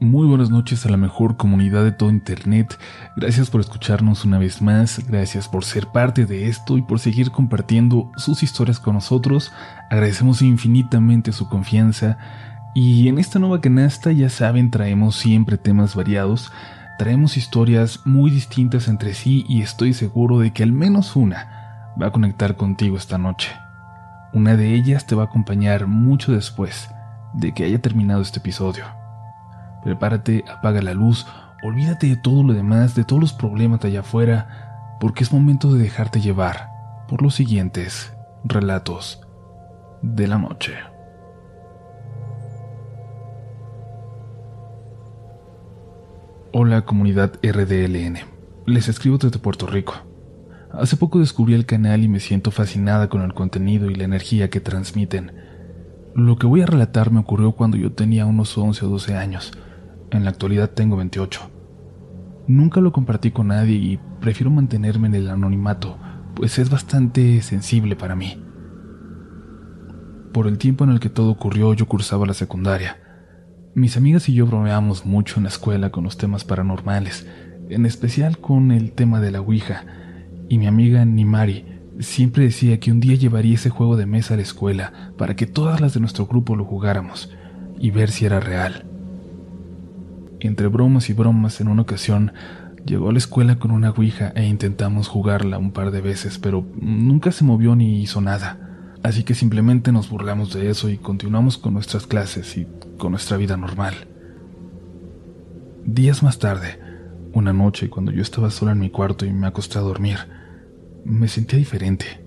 Muy buenas noches a la mejor comunidad de todo Internet. Gracias por escucharnos una vez más, gracias por ser parte de esto y por seguir compartiendo sus historias con nosotros. Agradecemos infinitamente su confianza y en esta nueva canasta ya saben traemos siempre temas variados, traemos historias muy distintas entre sí y estoy seguro de que al menos una va a conectar contigo esta noche. Una de ellas te va a acompañar mucho después de que haya terminado este episodio. Prepárate, apaga la luz, olvídate de todo lo demás, de todos los problemas de allá afuera, porque es momento de dejarte llevar por los siguientes relatos de la noche. Hola comunidad RDLN, les escribo desde Puerto Rico. Hace poco descubrí el canal y me siento fascinada con el contenido y la energía que transmiten. Lo que voy a relatar me ocurrió cuando yo tenía unos 11 o 12 años en la actualidad tengo 28. Nunca lo compartí con nadie y prefiero mantenerme en el anonimato, pues es bastante sensible para mí. Por el tiempo en el que todo ocurrió yo cursaba la secundaria. Mis amigas y yo bromeamos mucho en la escuela con los temas paranormales, en especial con el tema de la Ouija, y mi amiga Nimari siempre decía que un día llevaría ese juego de mesa a la escuela para que todas las de nuestro grupo lo jugáramos y ver si era real. Entre bromas y bromas, en una ocasión llegó a la escuela con una ouija e intentamos jugarla un par de veces, pero nunca se movió ni hizo nada. Así que simplemente nos burlamos de eso y continuamos con nuestras clases y con nuestra vida normal. Días más tarde, una noche cuando yo estaba sola en mi cuarto y me acosté a dormir, me sentía diferente.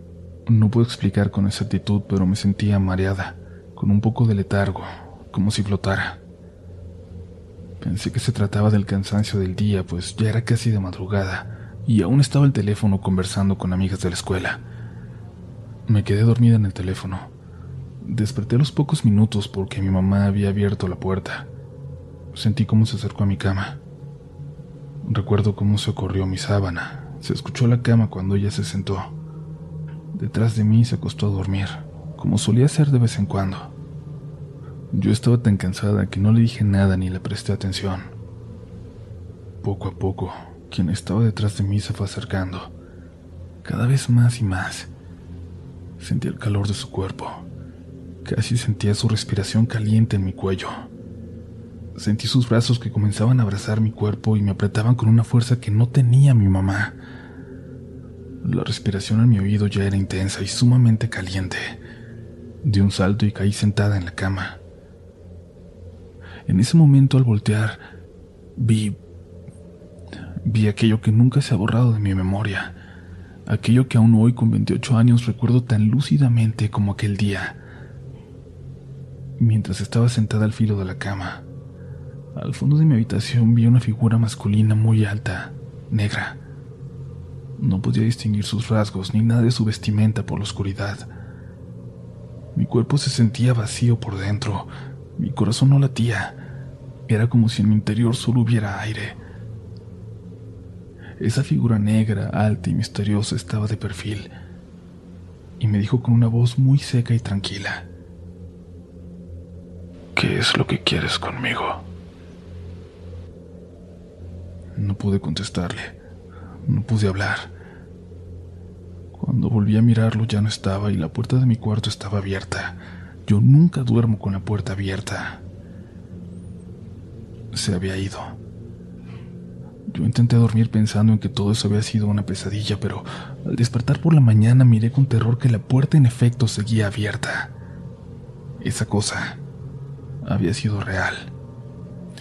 No puedo explicar con exactitud, pero me sentía mareada, con un poco de letargo, como si flotara. Pensé que se trataba del cansancio del día, pues ya era casi de madrugada y aún estaba el teléfono conversando con amigas de la escuela. Me quedé dormida en el teléfono. Desperté a los pocos minutos porque mi mamá había abierto la puerta. Sentí cómo se acercó a mi cama. Recuerdo cómo se corrió mi sábana. Se escuchó la cama cuando ella se sentó. Detrás de mí se acostó a dormir, como solía hacer de vez en cuando. Yo estaba tan cansada que no le dije nada ni le presté atención. Poco a poco, quien estaba detrás de mí se fue acercando, cada vez más y más. Sentí el calor de su cuerpo. Casi sentía su respiración caliente en mi cuello. Sentí sus brazos que comenzaban a abrazar mi cuerpo y me apretaban con una fuerza que no tenía mi mamá. La respiración en mi oído ya era intensa y sumamente caliente. Di un salto y caí sentada en la cama. En ese momento al voltear, vi... vi aquello que nunca se ha borrado de mi memoria, aquello que aún hoy con 28 años recuerdo tan lúcidamente como aquel día. Mientras estaba sentada al filo de la cama, al fondo de mi habitación vi una figura masculina muy alta, negra. No podía distinguir sus rasgos ni nada de su vestimenta por la oscuridad. Mi cuerpo se sentía vacío por dentro, mi corazón no latía. Era como si en mi interior solo hubiera aire. Esa figura negra, alta y misteriosa estaba de perfil y me dijo con una voz muy seca y tranquila. ¿Qué es lo que quieres conmigo? No pude contestarle. No pude hablar. Cuando volví a mirarlo ya no estaba y la puerta de mi cuarto estaba abierta. Yo nunca duermo con la puerta abierta. Se había ido. Yo intenté dormir pensando en que todo eso había sido una pesadilla, pero al despertar por la mañana miré con terror que la puerta en efecto seguía abierta. Esa cosa había sido real.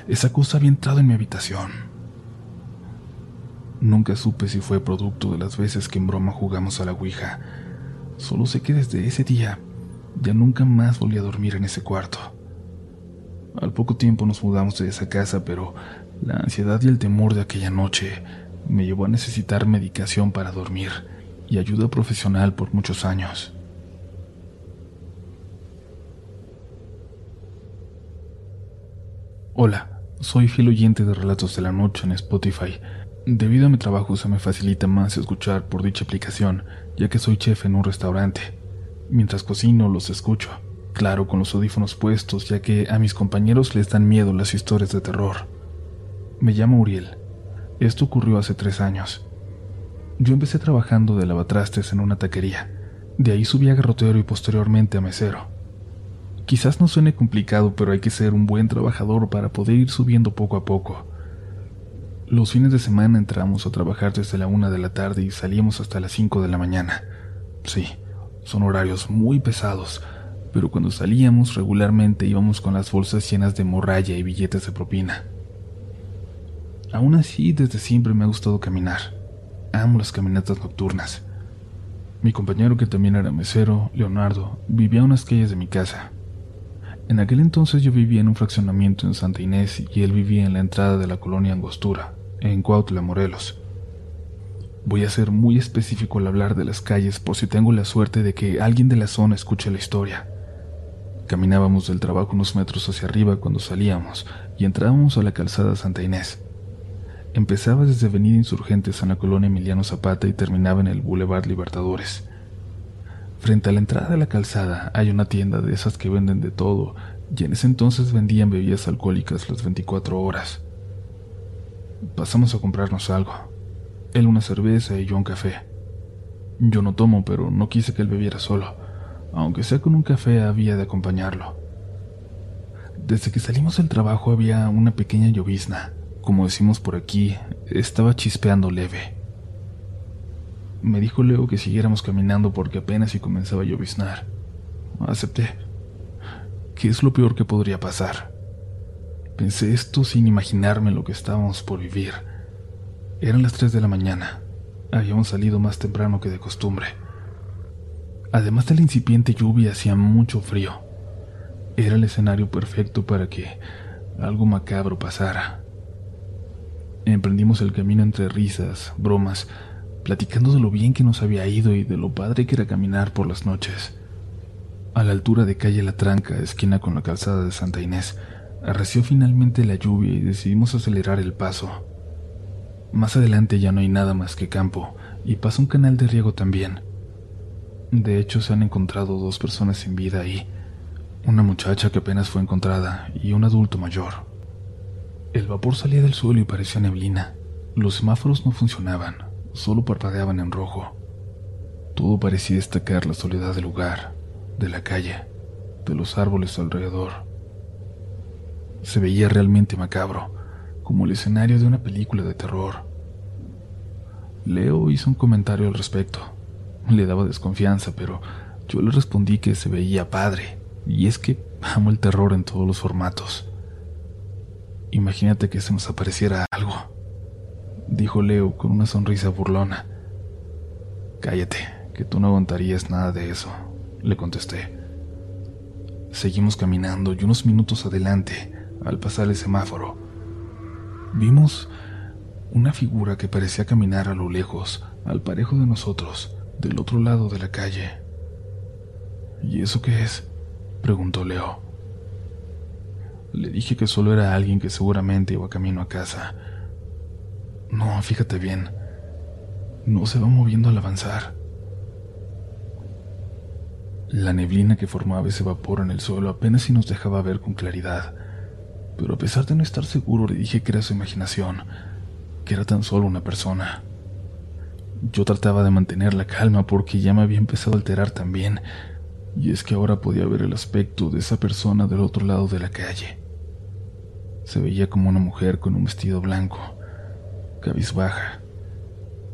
Esa cosa había entrado en mi habitación. Nunca supe si fue producto de las veces que en broma jugamos a la Ouija. Solo sé que desde ese día ya nunca más volví a dormir en ese cuarto. Al poco tiempo nos mudamos de esa casa, pero la ansiedad y el temor de aquella noche me llevó a necesitar medicación para dormir y ayuda profesional por muchos años. Hola, soy fiel oyente de Relatos de la Noche en Spotify. Debido a mi trabajo se me facilita más escuchar por dicha aplicación, ya que soy chef en un restaurante. Mientras cocino los escucho, claro con los audífonos puestos, ya que a mis compañeros les dan miedo las historias de terror. Me llamo Uriel. Esto ocurrió hace tres años. Yo empecé trabajando de lavatrastes en una taquería. De ahí subí a garrotero y posteriormente a mesero. Quizás no suene complicado, pero hay que ser un buen trabajador para poder ir subiendo poco a poco. Los fines de semana entramos a trabajar desde la una de la tarde y salíamos hasta las cinco de la mañana. Sí, son horarios muy pesados, pero cuando salíamos regularmente íbamos con las bolsas llenas de morralla y billetes de propina. Aún así, desde siempre me ha gustado caminar. Amo las caminatas nocturnas. Mi compañero, que también era mesero, Leonardo, vivía a unas calles de mi casa. En aquel entonces yo vivía en un fraccionamiento en Santa Inés y él vivía en la entrada de la colonia Angostura, en Cuautla, Morelos. Voy a ser muy específico al hablar de las calles por si tengo la suerte de que alguien de la zona escuche la historia. Caminábamos del trabajo unos metros hacia arriba cuando salíamos y entrábamos a la calzada Santa Inés. Empezaba desde Avenida Insurgentes en la colonia Emiliano Zapata y terminaba en el Boulevard Libertadores. Frente a la entrada de la calzada hay una tienda de esas que venden de todo, y en ese entonces vendían bebidas alcohólicas las 24 horas. Pasamos a comprarnos algo. Él una cerveza y yo un café. Yo no tomo, pero no quise que él bebiera solo. Aunque sea con un café, había de acompañarlo. Desde que salimos del trabajo había una pequeña llovizna como decimos por aquí, estaba chispeando leve. Me dijo Leo que siguiéramos caminando porque apenas si comenzaba a lloviznar. Acepté. ¿Qué es lo peor que podría pasar? Pensé esto sin imaginarme lo que estábamos por vivir. Eran las 3 de la mañana. Habíamos salido más temprano que de costumbre. Además de la incipiente lluvia, hacía mucho frío. Era el escenario perfecto para que algo macabro pasara. Emprendimos el camino entre risas, bromas, platicando de lo bien que nos había ido y de lo padre que era caminar por las noches. A la altura de calle La Tranca, esquina con la calzada de Santa Inés, arreció finalmente la lluvia y decidimos acelerar el paso. Más adelante ya no hay nada más que campo y pasa un canal de riego también. De hecho, se han encontrado dos personas sin vida ahí, una muchacha que apenas fue encontrada y un adulto mayor. El vapor salía del suelo y parecía neblina. Los semáforos no funcionaban, solo parpadeaban en rojo. Todo parecía destacar la soledad del lugar, de la calle, de los árboles alrededor. Se veía realmente macabro, como el escenario de una película de terror. Leo hizo un comentario al respecto. Le daba desconfianza, pero yo le respondí que se veía padre, y es que amo el terror en todos los formatos. Imagínate que se nos apareciera algo, dijo Leo con una sonrisa burlona. Cállate, que tú no aguantarías nada de eso, le contesté. Seguimos caminando y unos minutos adelante, al pasar el semáforo, vimos una figura que parecía caminar a lo lejos, al parejo de nosotros, del otro lado de la calle. ¿Y eso qué es? preguntó Leo. Le dije que solo era alguien que seguramente iba camino a casa. No, fíjate bien. No se va moviendo al avanzar. La neblina que formaba ese vapor en el suelo apenas si nos dejaba ver con claridad, pero a pesar de no estar seguro le dije que era su imaginación, que era tan solo una persona. Yo trataba de mantener la calma porque ya me había empezado a alterar también, y es que ahora podía ver el aspecto de esa persona del otro lado de la calle. Se veía como una mujer con un vestido blanco, cabizbaja,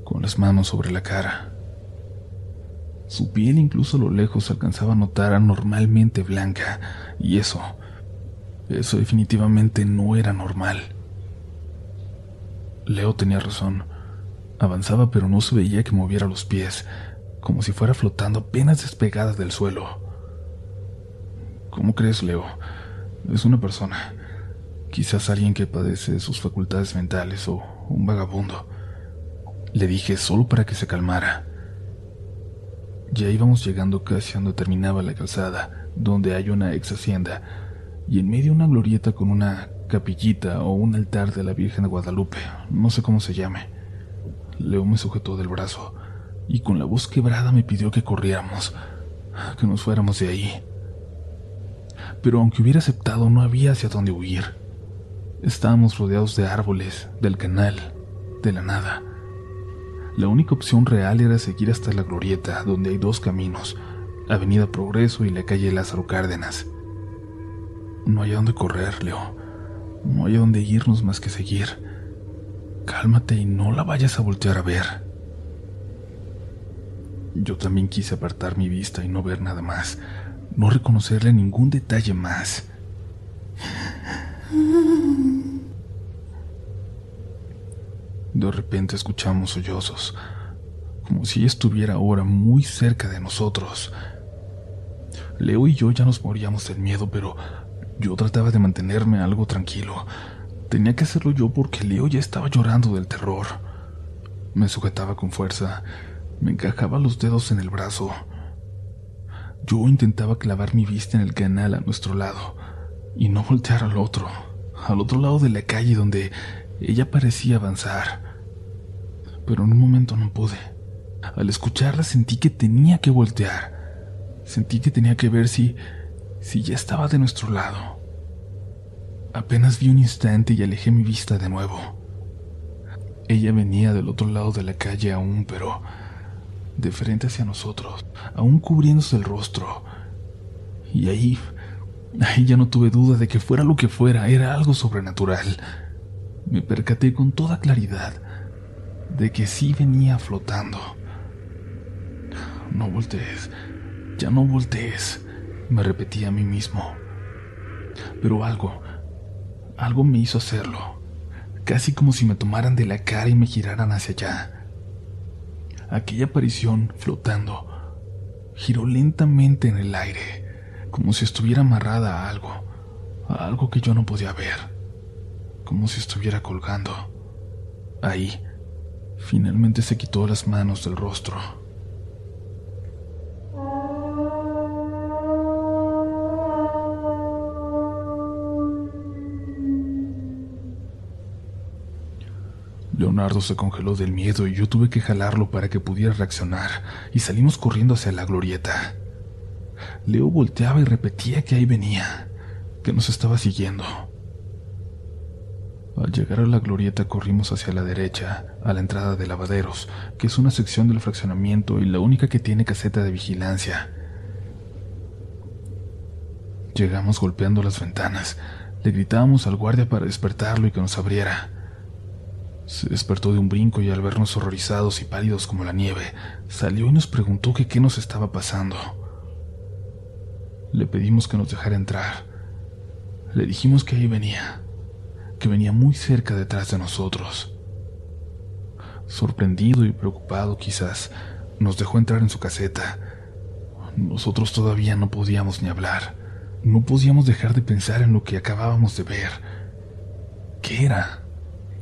con las manos sobre la cara. Su piel incluso a lo lejos alcanzaba a notar anormalmente blanca, y eso, eso definitivamente no era normal. Leo tenía razón. Avanzaba pero no se veía que moviera los pies, como si fuera flotando apenas despegada del suelo. ¿Cómo crees, Leo? Es una persona. Quizás alguien que padece sus facultades mentales o un vagabundo. Le dije solo para que se calmara. Ya íbamos llegando casi a donde terminaba la calzada, donde hay una ex hacienda, y en medio una glorieta con una capillita o un altar de la Virgen de Guadalupe, no sé cómo se llame. Leo me sujetó del brazo y con la voz quebrada me pidió que corriéramos, que nos fuéramos de ahí. Pero aunque hubiera aceptado, no había hacia dónde huir. Estábamos rodeados de árboles, del canal, de la nada. La única opción real era seguir hasta la glorieta, donde hay dos caminos, Avenida Progreso y la calle Lázaro Cárdenas. No hay a dónde correr, Leo. No hay a dónde irnos más que seguir. Cálmate y no la vayas a voltear a ver. Yo también quise apartar mi vista y no ver nada más, no reconocerle ningún detalle más. De repente escuchamos sollozos, como si estuviera ahora muy cerca de nosotros. Leo y yo ya nos moríamos del miedo, pero yo trataba de mantenerme algo tranquilo. Tenía que hacerlo yo porque Leo ya estaba llorando del terror. Me sujetaba con fuerza, me encajaba los dedos en el brazo. Yo intentaba clavar mi vista en el canal a nuestro lado y no voltear al otro, al otro lado de la calle donde ella parecía avanzar pero en un momento no pude. Al escucharla sentí que tenía que voltear. Sentí que tenía que ver si si ya estaba de nuestro lado. Apenas vi un instante y alejé mi vista de nuevo. Ella venía del otro lado de la calle aún, pero de frente hacia nosotros, aún cubriéndose el rostro. Y ahí, ahí ya no tuve duda de que fuera lo que fuera, era algo sobrenatural. Me percaté con toda claridad de que sí venía flotando. No voltees, ya no voltees, me repetí a mí mismo. Pero algo, algo me hizo hacerlo, casi como si me tomaran de la cara y me giraran hacia allá. Aquella aparición flotando giró lentamente en el aire, como si estuviera amarrada a algo, a algo que yo no podía ver, como si estuviera colgando. Ahí, Finalmente se quitó las manos del rostro. Leonardo se congeló del miedo y yo tuve que jalarlo para que pudiera reaccionar, y salimos corriendo hacia la glorieta. Leo volteaba y repetía que ahí venía, que nos estaba siguiendo. Al llegar a la glorieta corrimos hacia la derecha, a la entrada de lavaderos, que es una sección del fraccionamiento y la única que tiene caseta de vigilancia. Llegamos golpeando las ventanas. Le gritábamos al guardia para despertarlo y que nos abriera. Se despertó de un brinco y al vernos horrorizados y pálidos como la nieve, salió y nos preguntó que qué nos estaba pasando. Le pedimos que nos dejara entrar. Le dijimos que ahí venía que venía muy cerca detrás de nosotros. Sorprendido y preocupado quizás, nos dejó entrar en su caseta. Nosotros todavía no podíamos ni hablar. No podíamos dejar de pensar en lo que acabábamos de ver. ¿Qué era?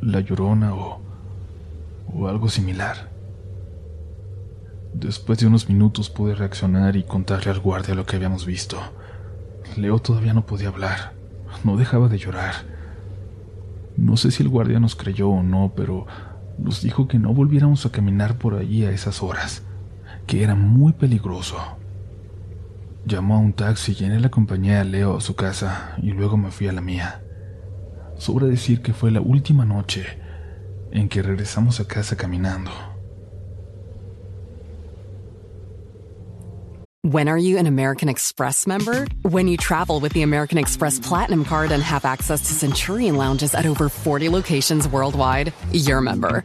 ¿La llorona o, o algo similar? Después de unos minutos pude reaccionar y contarle al guardia lo que habíamos visto. Leo todavía no podía hablar. No dejaba de llorar. No sé si el guardia nos creyó o no, pero nos dijo que no volviéramos a caminar por allí a esas horas, que era muy peligroso. Llamó a un taxi y en él acompañé a Leo a su casa y luego me fui a la mía. Sobra decir que fue la última noche en que regresamos a casa caminando. When are you an American Express member? When you travel with the American Express Platinum Card and have access to Centurion lounges at over 40 locations worldwide, you're a member.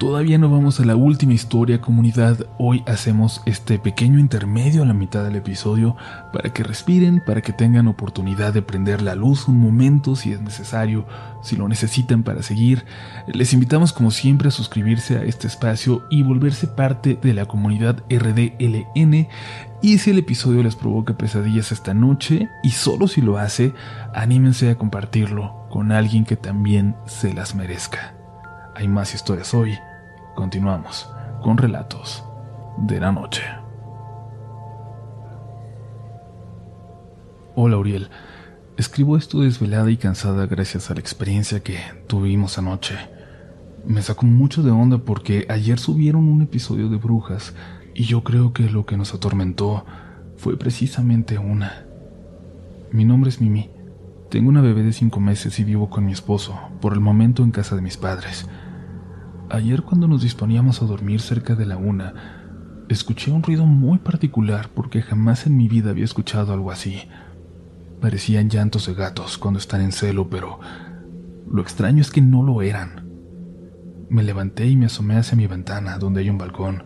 Todavía no vamos a la última historia comunidad, hoy hacemos este pequeño intermedio a la mitad del episodio para que respiren, para que tengan oportunidad de prender la luz un momento si es necesario, si lo necesitan para seguir. Les invitamos como siempre a suscribirse a este espacio y volverse parte de la comunidad RDLN y si el episodio les provoca pesadillas esta noche y solo si lo hace, anímense a compartirlo con alguien que también se las merezca. Hay más historias hoy Continuamos con relatos de la noche. Hola Uriel, escribo esto desvelada y cansada gracias a la experiencia que tuvimos anoche. Me sacó mucho de onda porque ayer subieron un episodio de brujas y yo creo que lo que nos atormentó fue precisamente una. Mi nombre es Mimi. Tengo una bebé de cinco meses y vivo con mi esposo, por el momento en casa de mis padres. Ayer cuando nos disponíamos a dormir cerca de la una, escuché un ruido muy particular porque jamás en mi vida había escuchado algo así. Parecían llantos de gatos cuando están en celo, pero lo extraño es que no lo eran. Me levanté y me asomé hacia mi ventana, donde hay un balcón,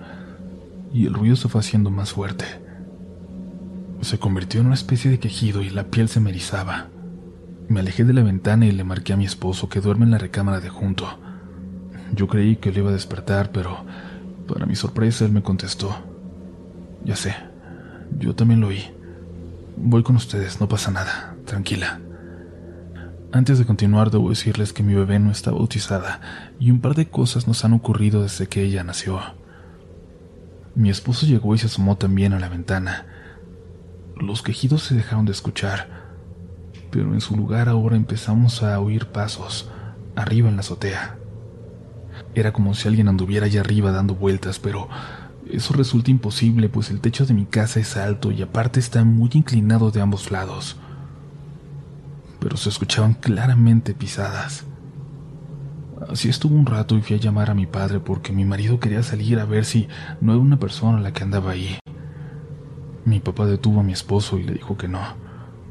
y el ruido se fue haciendo más fuerte. Se convirtió en una especie de quejido y la piel se me erizaba. Me alejé de la ventana y le marqué a mi esposo que duerme en la recámara de junto. Yo creí que le iba a despertar, pero para mi sorpresa él me contestó. Ya sé, yo también lo oí. Voy con ustedes, no pasa nada, tranquila. Antes de continuar, debo decirles que mi bebé no está bautizada y un par de cosas nos han ocurrido desde que ella nació. Mi esposo llegó y se asomó también a la ventana. Los quejidos se dejaron de escuchar, pero en su lugar ahora empezamos a oír pasos arriba en la azotea. Era como si alguien anduviera allá arriba dando vueltas, pero eso resulta imposible, pues el techo de mi casa es alto y aparte está muy inclinado de ambos lados. Pero se escuchaban claramente pisadas. Así estuvo un rato y fui a llamar a mi padre porque mi marido quería salir a ver si no era una persona la que andaba ahí. Mi papá detuvo a mi esposo y le dijo que no,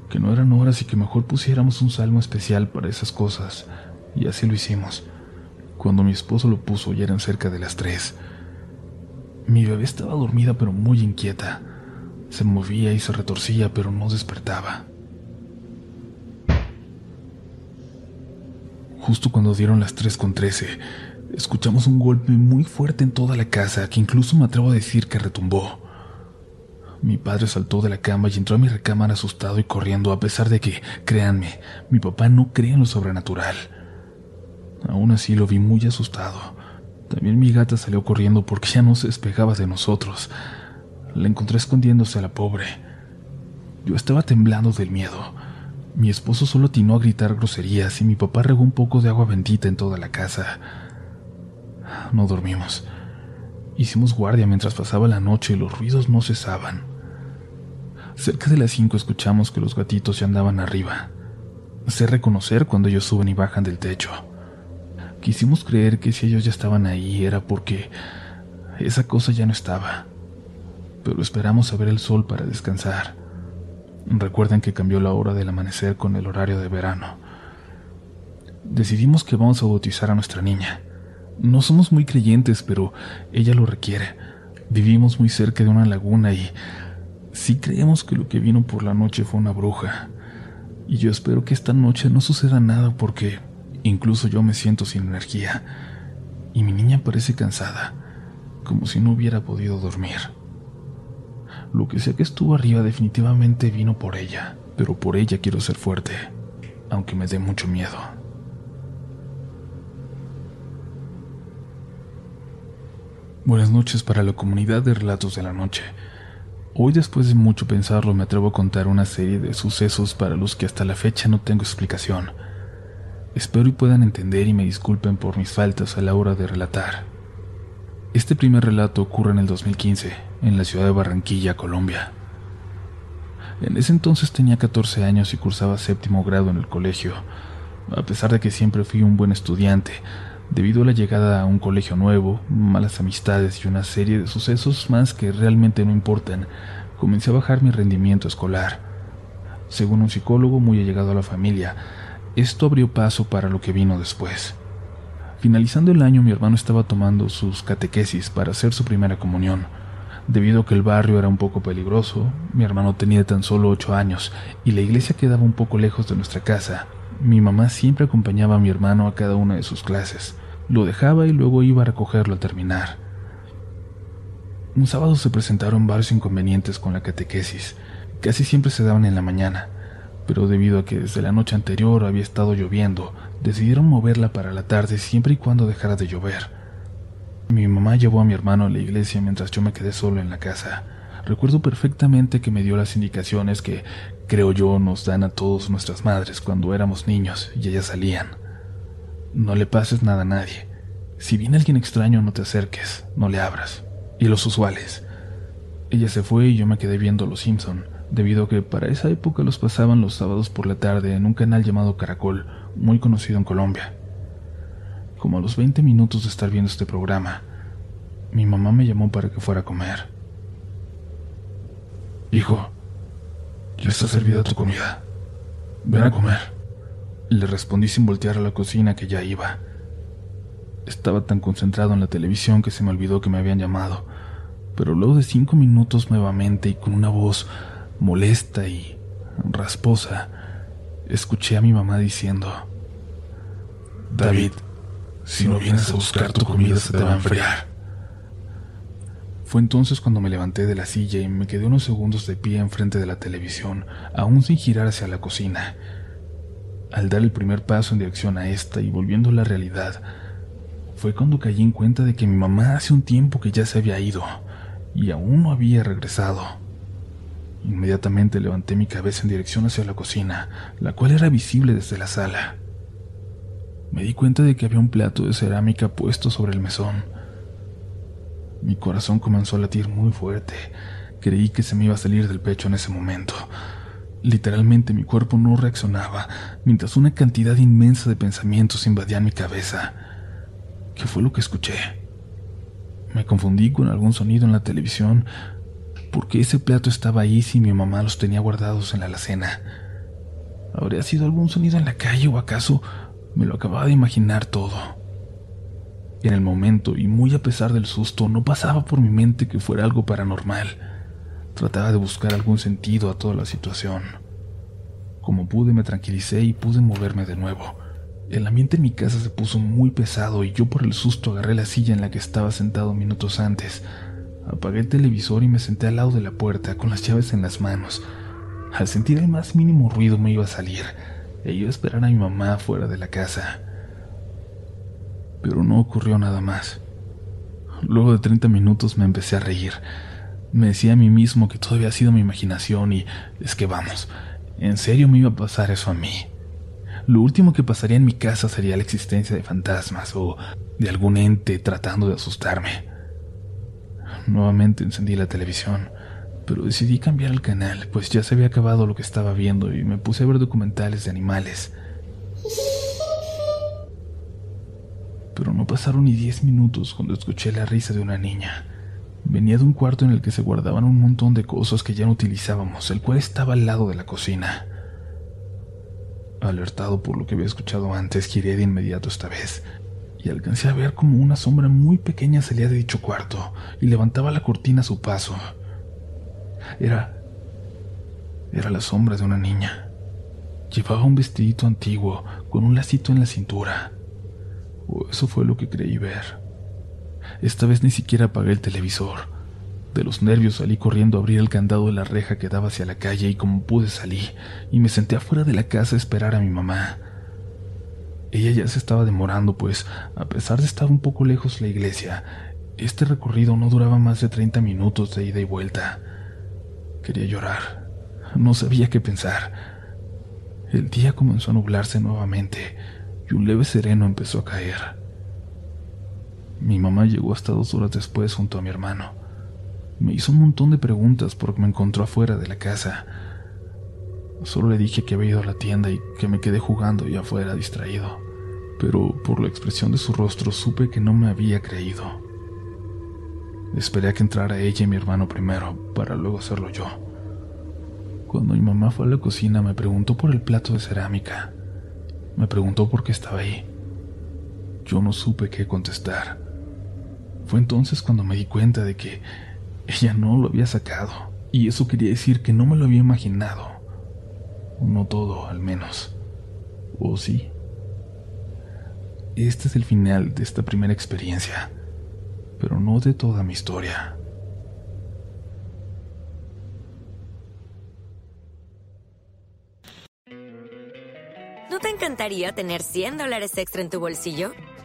que no eran horas y que mejor pusiéramos un salmo especial para esas cosas, y así lo hicimos. Cuando mi esposo lo puso ya eran cerca de las tres. Mi bebé estaba dormida pero muy inquieta. Se movía y se retorcía pero no despertaba. Justo cuando dieron las tres con trece, escuchamos un golpe muy fuerte en toda la casa que incluso me atrevo a decir que retumbó. Mi padre saltó de la cama y entró a mi recámara asustado y corriendo a pesar de que, créanme, mi papá no cree en lo sobrenatural. Aún así lo vi muy asustado. También mi gata salió corriendo porque ya no se despegaba de nosotros. La encontré escondiéndose a la pobre. Yo estaba temblando del miedo. Mi esposo solo atinó a gritar groserías y mi papá regó un poco de agua bendita en toda la casa. No dormimos. Hicimos guardia mientras pasaba la noche y los ruidos no cesaban. Cerca de las cinco escuchamos que los gatitos ya andaban arriba. Sé reconocer cuando ellos suben y bajan del techo. Quisimos creer que si ellos ya estaban ahí era porque esa cosa ya no estaba. Pero esperamos a ver el sol para descansar. Recuerden que cambió la hora del amanecer con el horario de verano. Decidimos que vamos a bautizar a nuestra niña. No somos muy creyentes, pero ella lo requiere. Vivimos muy cerca de una laguna y sí creemos que lo que vino por la noche fue una bruja. Y yo espero que esta noche no suceda nada porque Incluso yo me siento sin energía y mi niña parece cansada, como si no hubiera podido dormir. Lo que sea que estuvo arriba definitivamente vino por ella, pero por ella quiero ser fuerte, aunque me dé mucho miedo. Buenas noches para la comunidad de Relatos de la Noche. Hoy después de mucho pensarlo me atrevo a contar una serie de sucesos para los que hasta la fecha no tengo explicación Espero y puedan entender y me disculpen por mis faltas a la hora de relatar. Este primer relato ocurre en el 2015, en la ciudad de Barranquilla, Colombia. En ese entonces tenía 14 años y cursaba séptimo grado en el colegio, a pesar de que siempre fui un buen estudiante, debido a la llegada a un colegio nuevo, malas amistades y una serie de sucesos más que realmente no importan, comencé a bajar mi rendimiento escolar. Según un psicólogo muy allegado a la familia, esto abrió paso para lo que vino después. Finalizando el año mi hermano estaba tomando sus catequesis para hacer su primera comunión. Debido a que el barrio era un poco peligroso, mi hermano tenía tan solo ocho años y la iglesia quedaba un poco lejos de nuestra casa. Mi mamá siempre acompañaba a mi hermano a cada una de sus clases. Lo dejaba y luego iba a recogerlo al terminar. Un sábado se presentaron varios inconvenientes con la catequesis. Casi siempre se daban en la mañana, pero debido a que desde la noche anterior había estado lloviendo, decidieron moverla para la tarde siempre y cuando dejara de llover. Mi mamá llevó a mi hermano a la iglesia mientras yo me quedé solo en la casa. Recuerdo perfectamente que me dio las indicaciones que, creo yo, nos dan a todos nuestras madres cuando éramos niños y ellas salían. No le pases nada a nadie. Si viene alguien extraño, no te acerques, no le abras. Y los usuales. Ella se fue y yo me quedé viendo Los Simpson, debido a que para esa época los pasaban los sábados por la tarde en un canal llamado Caracol, muy conocido en Colombia. Como a los 20 minutos de estar viendo este programa, mi mamá me llamó para que fuera a comer. Hijo, ya está servida tu comida. Ven a comer. Le respondí sin voltear a la cocina que ya iba. Estaba tan concentrado en la televisión que se me olvidó que me habían llamado, pero luego de cinco minutos nuevamente y con una voz molesta y rasposa, escuché a mi mamá diciendo, David, si no vienes a buscar tu comida se te va a enfriar. Fue entonces cuando me levanté de la silla y me quedé unos segundos de pie enfrente de la televisión, aún sin girar hacia la cocina. Al dar el primer paso en dirección a esta y volviendo a la realidad, fue cuando caí en cuenta de que mi mamá hace un tiempo que ya se había ido y aún no había regresado. Inmediatamente levanté mi cabeza en dirección hacia la cocina, la cual era visible desde la sala me di cuenta de que había un plato de cerámica puesto sobre el mesón. Mi corazón comenzó a latir muy fuerte. Creí que se me iba a salir del pecho en ese momento. Literalmente mi cuerpo no reaccionaba, mientras una cantidad inmensa de pensamientos invadían mi cabeza. ¿Qué fue lo que escuché? Me confundí con algún sonido en la televisión. ¿Por qué ese plato estaba ahí si mi mamá los tenía guardados en la alacena? ¿Habría sido algún sonido en la calle o acaso me lo acababa de imaginar todo. En el momento, y muy a pesar del susto, no pasaba por mi mente que fuera algo paranormal. Trataba de buscar algún sentido a toda la situación. Como pude me tranquilicé y pude moverme de nuevo. El ambiente en mi casa se puso muy pesado y yo por el susto agarré la silla en la que estaba sentado minutos antes. Apagué el televisor y me senté al lado de la puerta con las llaves en las manos. Al sentir el más mínimo ruido me iba a salir e iba a esperar a mi mamá fuera de la casa. Pero no ocurrió nada más. Luego de 30 minutos me empecé a reír. Me decía a mí mismo que todo había sido mi imaginación y es que vamos, en serio me iba a pasar eso a mí. Lo último que pasaría en mi casa sería la existencia de fantasmas o de algún ente tratando de asustarme. Nuevamente encendí la televisión pero decidí cambiar el canal, pues ya se había acabado lo que estaba viendo y me puse a ver documentales de animales. Pero no pasaron ni diez minutos cuando escuché la risa de una niña. Venía de un cuarto en el que se guardaban un montón de cosas que ya no utilizábamos, el cual estaba al lado de la cocina. Alertado por lo que había escuchado antes, giré de inmediato esta vez, y alcancé a ver como una sombra muy pequeña salía de dicho cuarto y levantaba la cortina a su paso. Era... Era la sombra de una niña. Llevaba un vestidito antiguo con un lacito en la cintura. O eso fue lo que creí ver. Esta vez ni siquiera apagué el televisor. De los nervios salí corriendo a abrir el candado de la reja que daba hacia la calle y como pude salí y me senté afuera de la casa a esperar a mi mamá. Ella ya se estaba demorando, pues, a pesar de estar un poco lejos la iglesia, este recorrido no duraba más de 30 minutos de ida y vuelta. Quería llorar. No sabía qué pensar. El día comenzó a nublarse nuevamente y un leve sereno empezó a caer. Mi mamá llegó hasta dos horas después junto a mi hermano. Me hizo un montón de preguntas porque me encontró afuera de la casa. Solo le dije que había ido a la tienda y que me quedé jugando y afuera distraído, pero por la expresión de su rostro supe que no me había creído. Esperé a que entrara ella y mi hermano primero, para luego hacerlo yo. Cuando mi mamá fue a la cocina me preguntó por el plato de cerámica. Me preguntó por qué estaba ahí. Yo no supe qué contestar. Fue entonces cuando me di cuenta de que ella no lo había sacado, y eso quería decir que no me lo había imaginado. No todo, al menos. ¿O sí? Este es el final de esta primera experiencia, pero no de toda mi historia. ¿No te encantaría tener 100 dólares extra en tu bolsillo?